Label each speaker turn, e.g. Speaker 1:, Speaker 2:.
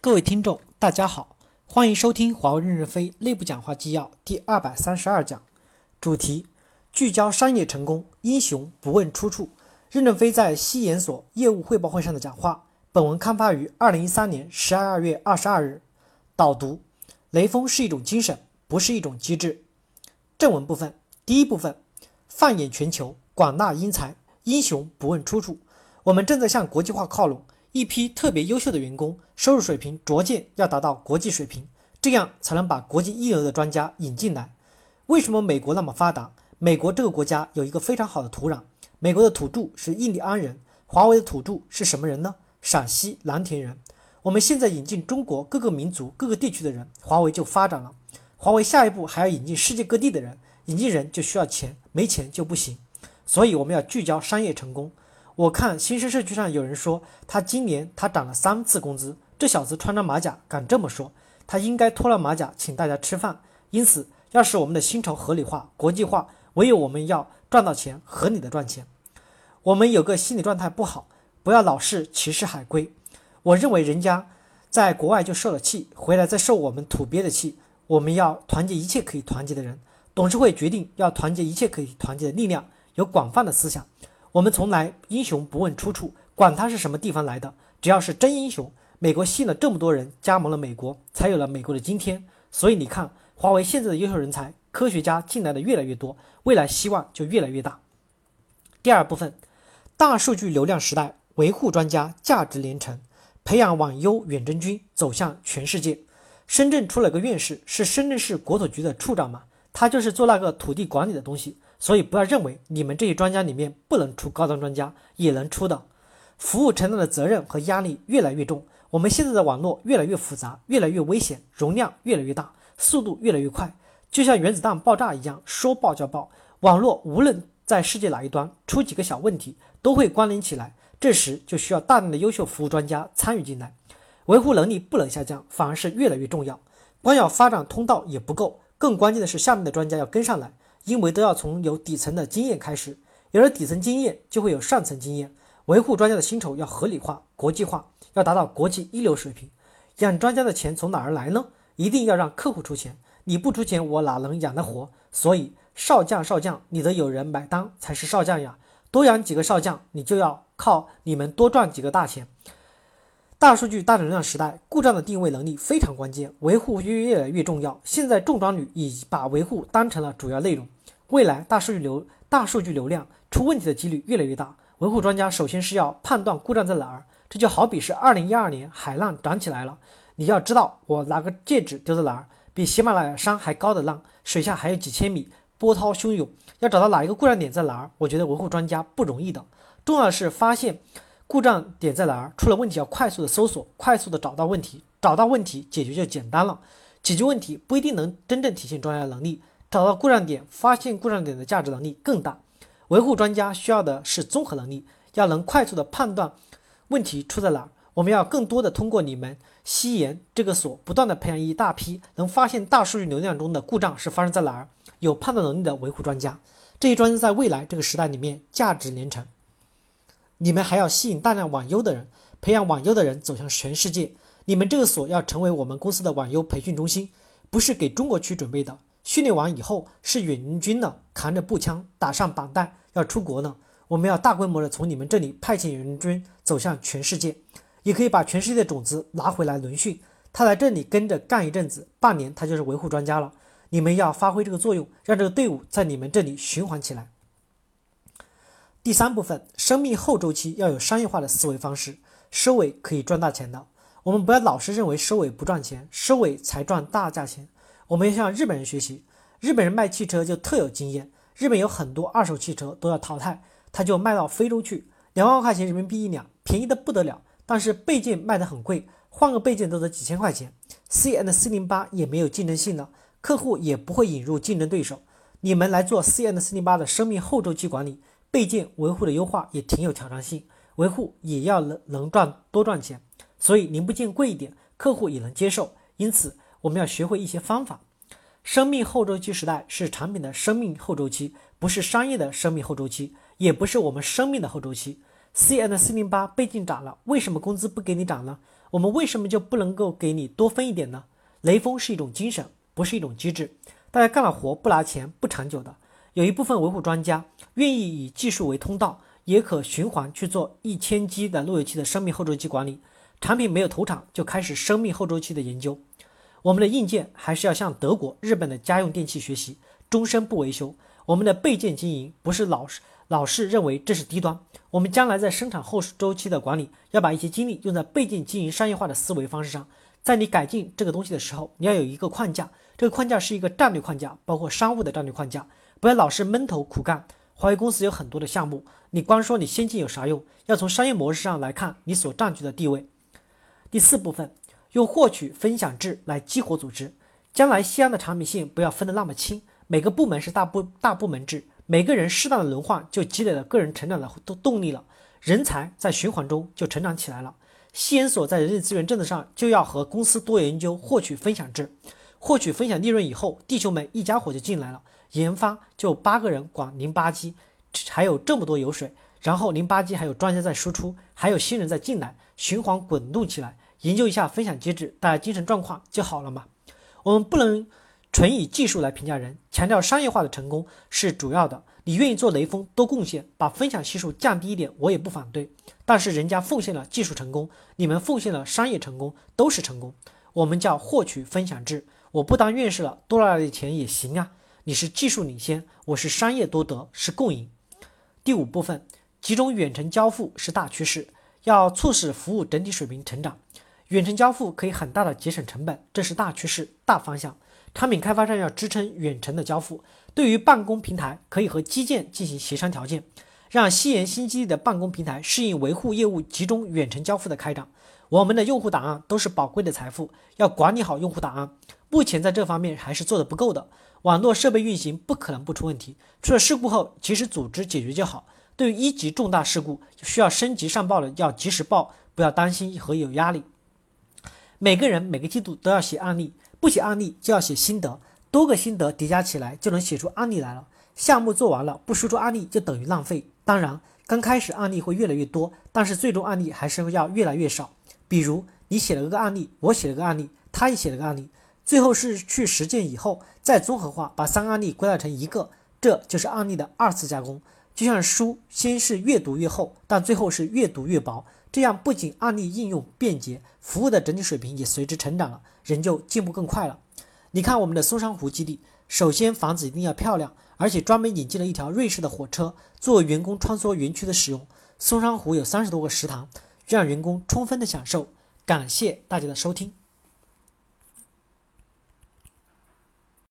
Speaker 1: 各位听众，大家好，欢迎收听华为任正非内部讲话纪要第二百三十二讲，主题：聚焦商业成功，英雄不问出处。任正非在西研所业务汇报会上的讲话。本文刊发于二零一三年十二月二十二日。导读：雷锋是一种精神，不是一种机制。正文部分，第一部分：放眼全球，广纳英才，英雄不问出处。我们正在向国际化靠拢。一批特别优秀的员工，收入水平逐渐要达到国际水平，这样才能把国际一流的专家引进来。为什么美国那么发达？美国这个国家有一个非常好的土壤。美国的土著是印第安人，华为的土著是什么人呢？陕西蓝田人。我们现在引进中国各个民族、各个地区的人，华为就发展了。华为下一步还要引进世界各地的人，引进人就需要钱，没钱就不行。所以我们要聚焦商业成功。我看新生社区上有人说，他今年他涨了三次工资，这小子穿着马甲敢这么说，他应该脱了马甲请大家吃饭。因此，要使我们的薪酬合理化、国际化，唯有我们要赚到钱，合理的赚钱。我们有个心理状态不好，不要老是歧视海归。我认为人家在国外就受了气，回来再受我们土鳖的气。我们要团结一切可以团结的人。董事会决定要团结一切可以团结的力量，有广泛的思想。我们从来英雄不问出处，管他是什么地方来的，只要是真英雄。美国吸引了这么多人加盟了美国，才有了美国的今天。所以你看，华为现在的优秀人才、科学家进来的越来越多，未来希望就越来越大。第二部分，大数据流量时代，维护专家价值连城，培养网优远征军走向全世界。深圳出了个院士，是深圳市国土局的处长嘛？他就是做那个土地管理的东西。所以不要认为你们这些专家里面不能出高端专家，也能出的。服务承担的责任和压力越来越重。我们现在的网络越来越复杂，越来越危险，容量越来越大，速度越来越快，就像原子弹爆炸一样，说爆就爆。网络无论在世界哪一端出几个小问题，都会关联起来。这时就需要大量的优秀服务专家参与进来，维护能力不能下降，反而是越来越重要。光要发展通道也不够，更关键的是下面的专家要跟上来。因为都要从有底层的经验开始，有了底层经验，就会有上层经验。维护专家的薪酬要合理化、国际化，要达到国际一流水平。养专家的钱从哪儿来呢？一定要让客户出钱，你不出钱，我哪能养得活？所以少将少将，你得有人买单才是少将呀。多养几个少将，你就要靠你们多赚几个大钱。大数据大流量时代，故障的定位能力非常关键，维护越越来越重要。现在重装旅已把维护当成了主要内容，未来大数据流大数据流量出问题的几率越来越大。维护专家首先是要判断故障在哪儿，这就好比是二零一二年海浪涨起来了，你要知道我拿个戒指丢在哪儿，比喜马拉雅山还高的浪，水下还有几千米，波涛汹涌，要找到哪一个故障点在哪儿，我觉得维护专家不容易的，重要的是发现。故障点在哪儿？出了问题要快速的搜索，快速的找到问题，找到问题解决就简单了。解决问题不一定能真正体现专家的能力，找到故障点，发现故障点的价值能力更大。维护专家需要的是综合能力，要能快速的判断问题出在哪儿。我们要更多的通过你们西研这个所，不断的培养一大批能发现大数据流量中的故障是发生在哪儿，有判断能力的维护专家。这些专家在未来这个时代里面价值连城。你们还要吸引大量网优的人，培养网优的人走向全世界。你们这个所要成为我们公司的网优培训中心，不是给中国区准备的。训练完以后是远军了，扛着步枪打上绑带要出国呢。我们要大规模的从你们这里派遣远征军走向全世界，也可以把全世界的种子拿回来轮训。他来这里跟着干一阵子，半年他就是维护专家了。你们要发挥这个作用，让这个队伍在你们这里循环起来。第三部分，生命后周期要有商业化的思维方式，收尾可以赚大钱的。我们不要老是认为收尾不赚钱，收尾才赚大价钱。我们要向日本人学习，日本人卖汽车就特有经验。日本有很多二手汽车都要淘汰，他就卖到非洲去，两万块钱人民币一辆，便宜的不得了。但是备件卖得很贵，换个备件都得几千块钱。C N 四零八也没有竞争性了，客户也不会引入竞争对手。你们来做 C N 四零八的生命后周期管理。备件维护的优化也挺有挑战性，维护也要能能赚多赚钱，所以零部件贵一点，客户也能接受。因此，我们要学会一些方法。生命后周期时代是产品的生命后周期，不是商业的生命后周期，也不是我们生命的后周期。C N 四零八备件涨了，为什么工资不给你涨呢？我们为什么就不能够给你多分一点呢？雷锋是一种精神，不是一种机制。大家干了活不拿钱不长久的。有一部分维护专家愿意以技术为通道，也可循环去做一千 G 的路由器的生命后周期管理。产品没有投产就开始生命后周期的研究。我们的硬件还是要向德国、日本的家用电器学习，终身不维修。我们的备件经营不是老是老是认为这是低端。我们将来在生产后周期的管理，要把一些精力用在备件经营商业化的思维方式上。在你改进这个东西的时候，你要有一个框架，这个框架是一个战略框架，包括商务的战略框架。不要老是闷头苦干。华为公司有很多的项目，你光说你先进有啥用？要从商业模式上来看你所占据的地位。第四部分，用获取分享制来激活组织。将来西安的产品线不要分得那么清，每个部门是大部大部门制，每个人适当的轮换就积累了个人成长的动动力了，人才在循环中就成长起来了。西研所在人力资源政策上就要和公司多研究获取分享制，获取分享利润以后，弟兄们一家伙就进来了。研发就八个人管零八机，还有这么多油水，然后零八机还有专家在输出，还有新人在进来，循环滚动起来。研究一下分享机制，大家精神状况就好了嘛。我们不能纯以技术来评价人，强调商业化的成功是主要的。你愿意做雷锋多贡献，把分享系数降低一点，我也不反对。但是人家奉献了技术成功，你们奉献了商业成功，都是成功。我们叫获取分享制。我不当院士了，多拿点钱也行啊。你是技术领先，我是商业多得，是共赢。第五部分，集中远程交付是大趋势，要促使服务整体水平成长。远程交付可以很大的节省成本，这是大趋势、大方向。产品开发商要支撑远程的交付，对于办公平台可以和基建进行协商条件，让西研新基地的办公平台适应维护业务集中远程交付的开展。我们的用户档案都是宝贵的财富，要管理好用户档案。目前在这方面还是做的不够的。网络设备运行不可能不出问题，出了事故后及时组织解决就好。对于一级重大事故需要升级上报的，要及时报，不要担心和有压力。每个人每个季度都要写案例，不写案例就要写心得，多个心得叠加起来就能写出案例来了。项目做完了不输出案例就等于浪费。当然，刚开始案例会越来越多，但是最终案例还是要越来越少。比如你写了个案例，我写了个案例，他也写了个案例。最后是去实践以后再综合化，把三个案例归纳成一个，这就是案例的二次加工。就像书，先是越读越厚，但最后是越读越薄。这样不仅案例应用便捷，服务的整体水平也随之成长了，人就进步更快了。你看我们的松山湖基地，首先房子一定要漂亮，而且专门引进了一条瑞士的火车，作为员工穿梭园区的使用。松山湖有三十多个食堂，让员工充分的享受。感谢大家的收听。